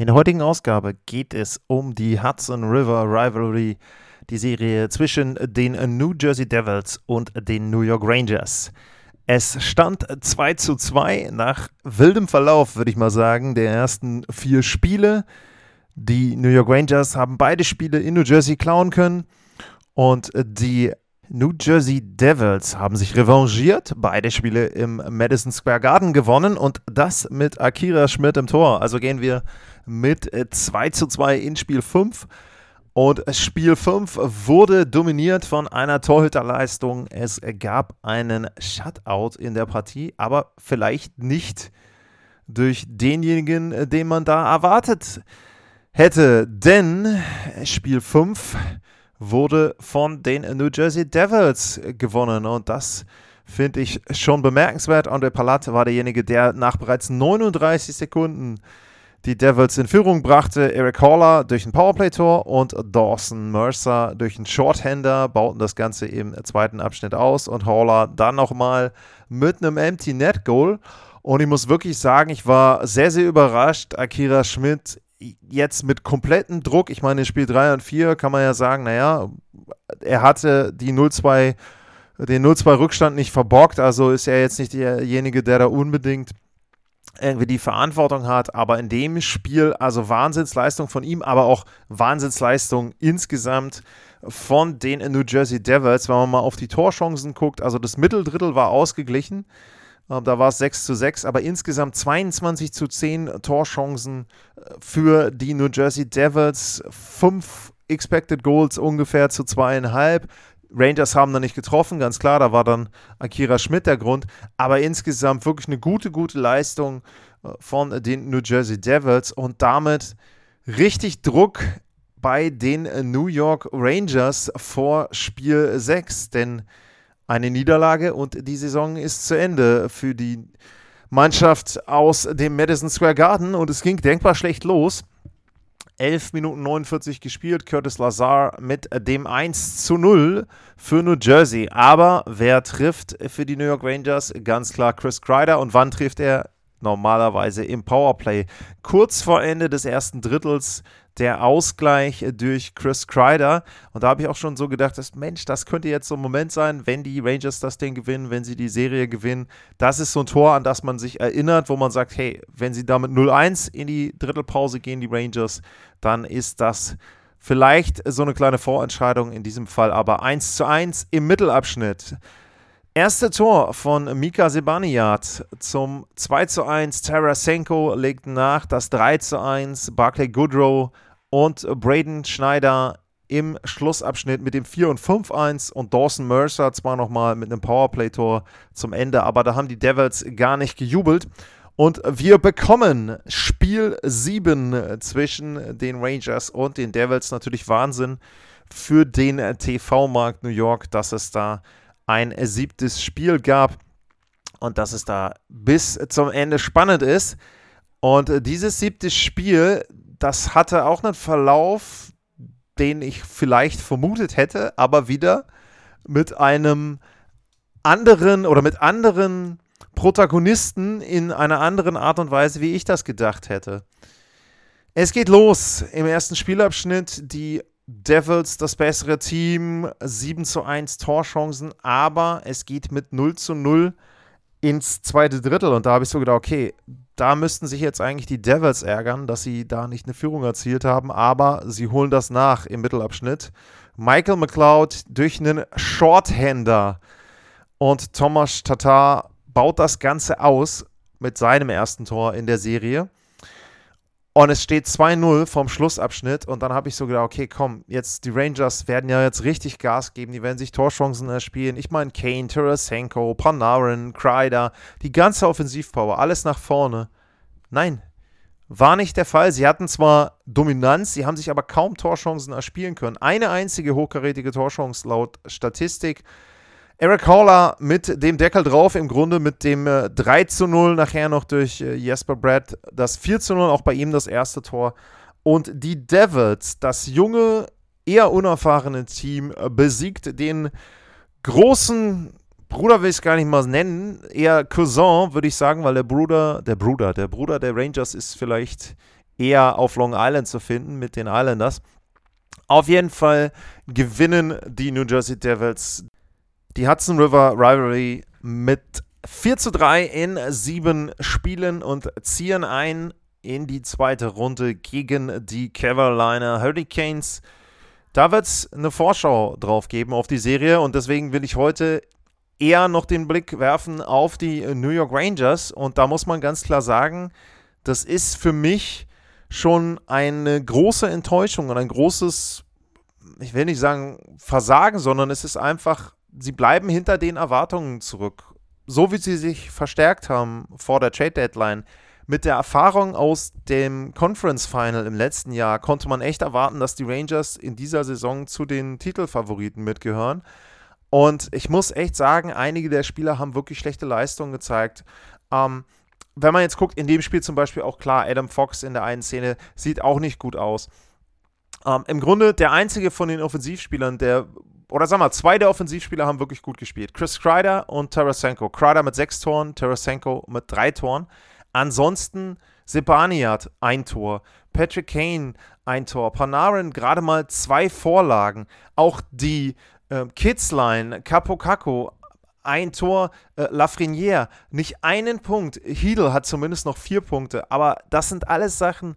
In der heutigen Ausgabe geht es um die Hudson River Rivalry, die Serie zwischen den New Jersey Devils und den New York Rangers. Es stand 2 zu 2 nach wildem Verlauf, würde ich mal sagen, der ersten vier Spiele. Die New York Rangers haben beide Spiele in New Jersey klauen können und die New Jersey Devils haben sich revanchiert, beide Spiele im Madison Square Garden gewonnen und das mit Akira Schmidt im Tor. Also gehen wir mit 2 äh, zu 2 in Spiel 5. Und Spiel 5 wurde dominiert von einer Torhüterleistung. Es gab einen Shutout in der Partie, aber vielleicht nicht durch denjenigen, den man da erwartet hätte. Denn Spiel 5 wurde von den New Jersey Devils gewonnen und das finde ich schon bemerkenswert. Andre Palat war derjenige, der nach bereits 39 Sekunden die Devils in Führung brachte. Eric Haller durch ein Powerplay-Tor und Dawson Mercer durch einen Shorthander bauten das Ganze im zweiten Abschnitt aus und Haller dann nochmal mit einem Empty Net Goal. Und ich muss wirklich sagen, ich war sehr, sehr überrascht. Akira Schmidt jetzt mit komplettem Druck, ich meine, in Spiel 3 und 4 kann man ja sagen, naja, er hatte die 0-2, den 0-2 Rückstand nicht verborgt, also ist er jetzt nicht derjenige, der da unbedingt irgendwie die Verantwortung hat, aber in dem Spiel, also Wahnsinnsleistung von ihm, aber auch Wahnsinnsleistung insgesamt von den New Jersey Devils, wenn man mal auf die Torchancen guckt, also das Mitteldrittel war ausgeglichen, da war es 6 zu 6, aber insgesamt 22 zu 10 Torchancen äh, für die New Jersey Devils. 5 Expected Goals ungefähr zu zweieinhalb. Rangers haben da nicht getroffen, ganz klar, da war dann Akira Schmidt der Grund. Aber insgesamt wirklich eine gute, gute Leistung äh, von den New Jersey Devils und damit richtig Druck bei den New York Rangers vor Spiel 6. Denn eine Niederlage und die Saison ist zu Ende für die Mannschaft aus dem Madison Square Garden und es ging denkbar schlecht los. 11 Minuten 49 gespielt, Curtis Lazar mit dem 1 zu 0 für New Jersey. Aber wer trifft für die New York Rangers? Ganz klar Chris Kreider. Und wann trifft er? Normalerweise im Powerplay. Kurz vor Ende des ersten Drittels der Ausgleich durch Chris Kreider. Und da habe ich auch schon so gedacht, dass, Mensch, das könnte jetzt so ein Moment sein, wenn die Rangers das Ding gewinnen, wenn sie die Serie gewinnen. Das ist so ein Tor, an das man sich erinnert, wo man sagt, hey, wenn sie damit 0-1 in die Drittelpause gehen, die Rangers, dann ist das vielleicht so eine kleine Vorentscheidung, in diesem Fall aber 1 zu 1 im Mittelabschnitt. Erste Tor von Mika Sebaniat zum 2 zu 1. Tarasenko legt nach das 3 zu 1. Barclay Goodrow und Braden Schneider im Schlussabschnitt mit dem 4 und 5-1 und Dawson Mercer zwar nochmal mit einem Powerplay-Tor zum Ende, aber da haben die Devils gar nicht gejubelt. Und wir bekommen Spiel 7 zwischen den Rangers und den Devils. Natürlich Wahnsinn für den TV-Markt New York, dass es da ein siebtes Spiel gab und dass es da bis zum Ende spannend ist. Und dieses siebte Spiel, das hatte auch einen Verlauf, den ich vielleicht vermutet hätte, aber wieder mit einem anderen oder mit anderen Protagonisten in einer anderen Art und Weise, wie ich das gedacht hätte. Es geht los im ersten Spielabschnitt. Die Devils das bessere Team, 7 zu 1 Torchancen, aber es geht mit 0 zu 0 ins zweite Drittel und da habe ich so gedacht, okay, da müssten sich jetzt eigentlich die Devils ärgern, dass sie da nicht eine Führung erzielt haben, aber sie holen das nach im Mittelabschnitt. Michael McLeod durch einen Shorthander und Thomas Tatar baut das Ganze aus mit seinem ersten Tor in der Serie. Und es steht 2-0 vom Schlussabschnitt. Und dann habe ich so gedacht, okay, komm, jetzt die Rangers werden ja jetzt richtig Gas geben. Die werden sich Torchancen erspielen. Ich meine, Kane, Tarasenko, Panarin, Kreider, die ganze Offensivpower, alles nach vorne. Nein. war nicht der Fall. Sie hatten zwar Dominanz, sie haben sich aber kaum Torchancen erspielen können. Eine einzige hochkarätige Torchance laut Statistik. Eric Haller mit dem Deckel drauf, im Grunde mit dem äh, 3 zu 0, nachher noch durch äh, Jesper Brad das 4 zu 0, auch bei ihm das erste Tor. Und die Devils, das junge, eher unerfahrene Team, äh, besiegt den großen Bruder will ich es gar nicht mal nennen, eher Cousin, würde ich sagen, weil der Bruder, der Bruder, der Bruder der Rangers ist vielleicht eher auf Long Island zu finden mit den Islanders. Auf jeden Fall gewinnen die New Jersey Devils die Hudson River Rivalry mit 4 zu 3 in sieben Spielen und ziehen ein in die zweite Runde gegen die Carolina Hurricanes. Da wird es eine Vorschau drauf geben auf die Serie und deswegen will ich heute eher noch den Blick werfen auf die New York Rangers. Und da muss man ganz klar sagen, das ist für mich schon eine große Enttäuschung und ein großes, ich will nicht sagen Versagen, sondern es ist einfach, sie bleiben hinter den Erwartungen zurück. So wie sie sich verstärkt haben vor der Trade Deadline. Mit der Erfahrung aus dem Conference Final im letzten Jahr konnte man echt erwarten, dass die Rangers in dieser Saison zu den Titelfavoriten mitgehören. Und ich muss echt sagen, einige der Spieler haben wirklich schlechte Leistungen gezeigt. Ähm, wenn man jetzt guckt, in dem Spiel zum Beispiel auch klar, Adam Fox in der einen Szene sieht auch nicht gut aus. Ähm, Im Grunde der einzige von den Offensivspielern, der, oder sag mal, zwei der Offensivspieler haben wirklich gut gespielt. Chris Kreider und Tarasenko. Kreider mit sechs Toren, Tarasenko mit drei Toren. Ansonsten Sebaniat ein Tor, Patrick Kane ein Tor, Panarin gerade mal zwei Vorlagen. Auch die äh, Kidsline, Capo Caco, ein Tor, äh, Lafreniere, nicht einen Punkt. Heedle hat zumindest noch vier Punkte, aber das sind alles Sachen,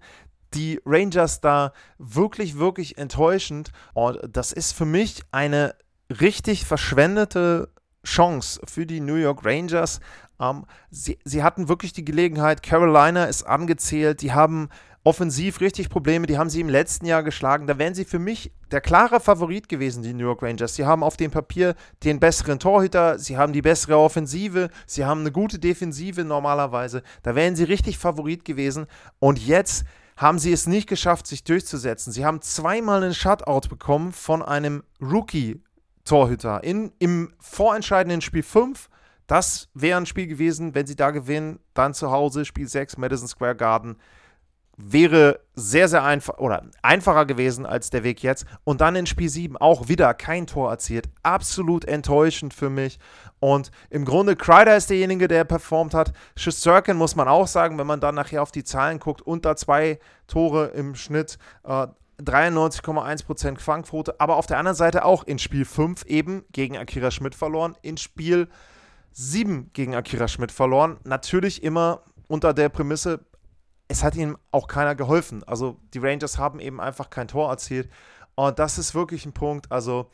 die Rangers da wirklich, wirklich enttäuschend. Und das ist für mich eine richtig verschwendete Chance für die New York Rangers. Ähm, sie, sie hatten wirklich die Gelegenheit, Carolina ist angezählt, die haben offensiv richtig Probleme. Die haben sie im letzten Jahr geschlagen. Da wären sie für mich der klare Favorit gewesen, die New York Rangers. Sie haben auf dem Papier den besseren Torhüter, sie haben die bessere Offensive, sie haben eine gute Defensive normalerweise. Da wären sie richtig Favorit gewesen. Und jetzt haben sie es nicht geschafft, sich durchzusetzen. Sie haben zweimal einen Shutout bekommen von einem Rookie-Torhüter im vorentscheidenden Spiel 5. Das wäre ein Spiel gewesen, wenn sie da gewinnen, dann zu Hause, Spiel 6, Madison Square Garden wäre sehr, sehr einfach oder einfacher gewesen als der Weg jetzt. Und dann in Spiel 7 auch wieder kein Tor erzielt. Absolut enttäuschend für mich. Und im Grunde, Kreider ist derjenige, der performt hat. Schusterkin muss man auch sagen, wenn man dann nachher auf die Zahlen guckt, unter zwei Tore im Schnitt. Äh, 93,1% Fangquote, aber auf der anderen Seite auch in Spiel 5 eben gegen Akira Schmidt verloren, in Spiel 7 gegen Akira Schmidt verloren. Natürlich immer unter der Prämisse, es hat ihm auch keiner geholfen. Also die Rangers haben eben einfach kein Tor erzielt. Und das ist wirklich ein Punkt. Also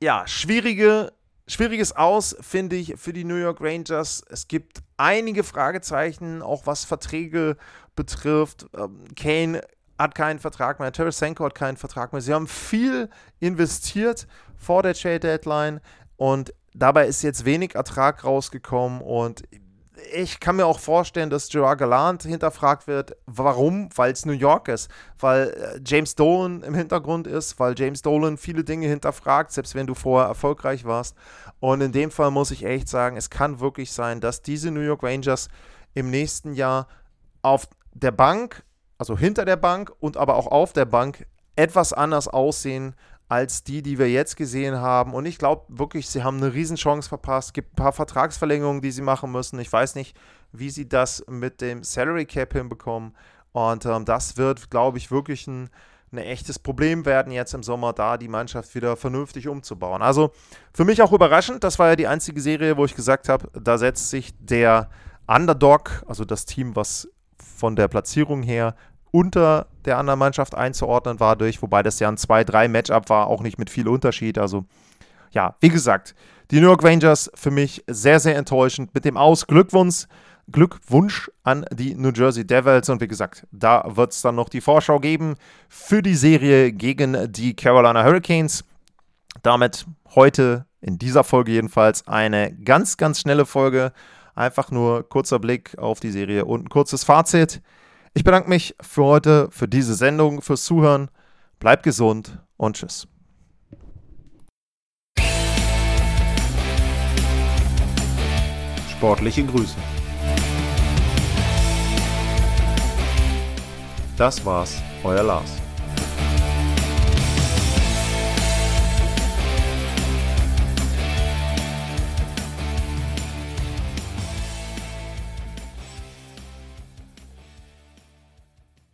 ja, schwierige, schwieriges Aus, finde ich, für die New York Rangers. Es gibt einige Fragezeichen, auch was Verträge betrifft. Ähm, Kane hat keinen Vertrag mehr, Tarasenko hat keinen Vertrag mehr. Sie haben viel investiert vor der Trade Deadline und dabei ist jetzt wenig Ertrag rausgekommen und ich kann mir auch vorstellen, dass Gerard Gallant hinterfragt wird. Warum? Weil es New York ist. Weil äh, James Dolan im Hintergrund ist, weil James Dolan viele Dinge hinterfragt, selbst wenn du vorher erfolgreich warst. Und in dem Fall muss ich echt sagen, es kann wirklich sein, dass diese New York Rangers im nächsten Jahr auf der Bank, also hinter der Bank und aber auch auf der Bank etwas anders aussehen als die, die wir jetzt gesehen haben. Und ich glaube wirklich, sie haben eine Riesenchance verpasst. Es gibt ein paar Vertragsverlängerungen, die sie machen müssen. Ich weiß nicht, wie sie das mit dem Salary Cap hinbekommen. Und ähm, das wird, glaube ich, wirklich ein, ein echtes Problem werden jetzt im Sommer, da die Mannschaft wieder vernünftig umzubauen. Also für mich auch überraschend. Das war ja die einzige Serie, wo ich gesagt habe, da setzt sich der Underdog, also das Team, was von der Platzierung her unter der anderen Mannschaft einzuordnen war durch, wobei das ja ein 2-3-Matchup war, auch nicht mit viel Unterschied. Also ja, wie gesagt, die New York Rangers für mich sehr, sehr enttäuschend. Mit dem Aus Glückwunsch, Glückwunsch an die New Jersey Devils. Und wie gesagt, da wird es dann noch die Vorschau geben für die Serie gegen die Carolina Hurricanes. Damit heute in dieser Folge jedenfalls eine ganz, ganz schnelle Folge. Einfach nur kurzer Blick auf die Serie und ein kurzes Fazit. Ich bedanke mich für heute, für diese Sendung, fürs Zuhören. Bleibt gesund und tschüss. Sportliche Grüße. Das war's, euer Lars.